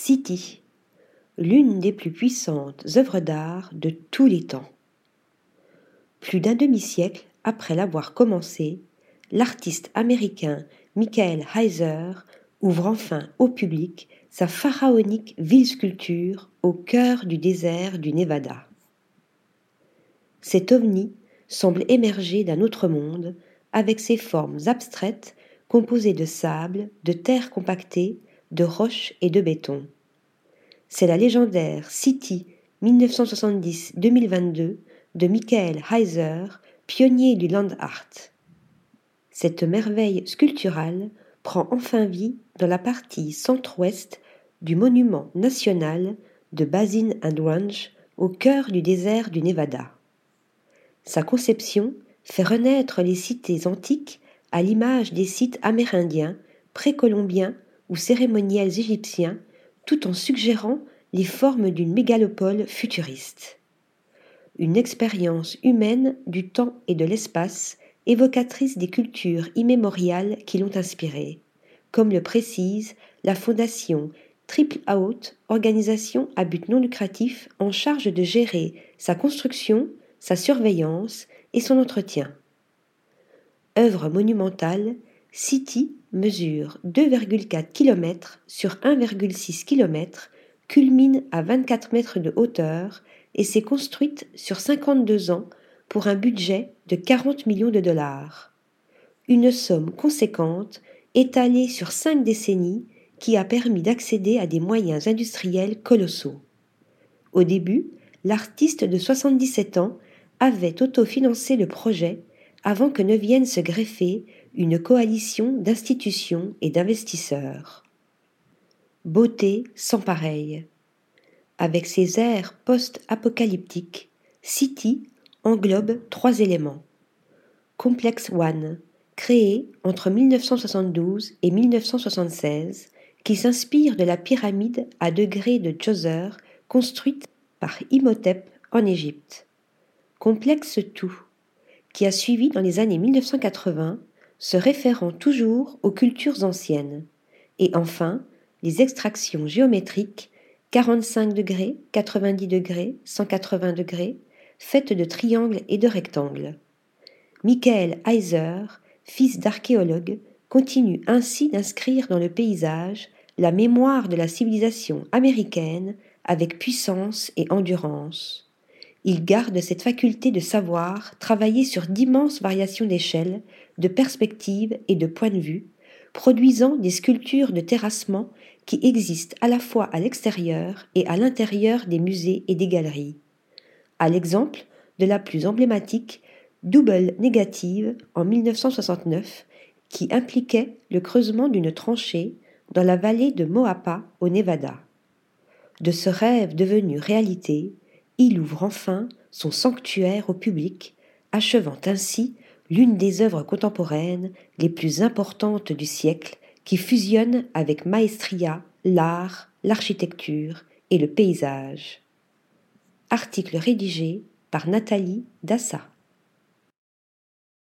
City, l'une des plus puissantes œuvres d'art de tous les temps. Plus d'un demi-siècle après l'avoir commencé, l'artiste américain Michael Heiser ouvre enfin au public sa pharaonique ville-sculpture au cœur du désert du Nevada. Cet ovni semble émerger d'un autre monde avec ses formes abstraites composées de sable, de terre compactée, de roches et de béton. C'est la légendaire City 1970-2022 de Michael Heiser, pionnier du land art. Cette merveille sculpturale prend enfin vie dans la partie centre-ouest du monument national de Basin and Ranch au cœur du désert du Nevada. Sa conception fait renaître les cités antiques à l'image des sites amérindiens, précolombiens ou cérémoniels égyptiens, tout en suggérant les formes d'une mégalopole futuriste. Une expérience humaine du temps et de l'espace, évocatrice des cultures immémoriales qui l'ont inspirée, comme le précise la fondation Triple Out, organisation à but non lucratif en charge de gérer sa construction, sa surveillance et son entretien. Œuvre monumentale, City mesure 2,4 km sur 1,6 km, culmine à 24 mètres de hauteur et s'est construite sur 52 ans pour un budget de 40 millions de dollars. Une somme conséquente étalée sur cinq décennies qui a permis d'accéder à des moyens industriels colossaux. Au début, l'artiste de 77 ans avait autofinancé le projet avant que ne vienne se greffer une coalition d'institutions et d'investisseurs. Beauté sans pareil. Avec ses airs post-apocalyptiques, City englobe trois éléments. Complex One, créé entre 1972 et 1976, qui s'inspire de la pyramide à degrés de Djoser construite par Imhotep en Égypte. Complexe tout, a suivi dans les années 1980, se référant toujours aux cultures anciennes. Et enfin, les extractions géométriques 45 degrés, 90 degrés, 180 degrés, faites de triangles et de rectangles. Michael Heiser, fils d'archéologue, continue ainsi d'inscrire dans le paysage la mémoire de la civilisation américaine avec puissance et endurance. Il garde cette faculté de savoir travailler sur d'immenses variations d'échelle, de perspectives et de points de vue, produisant des sculptures de terrassement qui existent à la fois à l'extérieur et à l'intérieur des musées et des galeries. À l'exemple de la plus emblématique Double négative en 1969 qui impliquait le creusement d'une tranchée dans la vallée de Moapa au Nevada. De ce rêve devenu réalité, il ouvre enfin son sanctuaire au public, achevant ainsi l'une des œuvres contemporaines les plus importantes du siècle qui fusionne avec maestria l'art, l'architecture et le paysage. Article rédigé par Nathalie Dassa.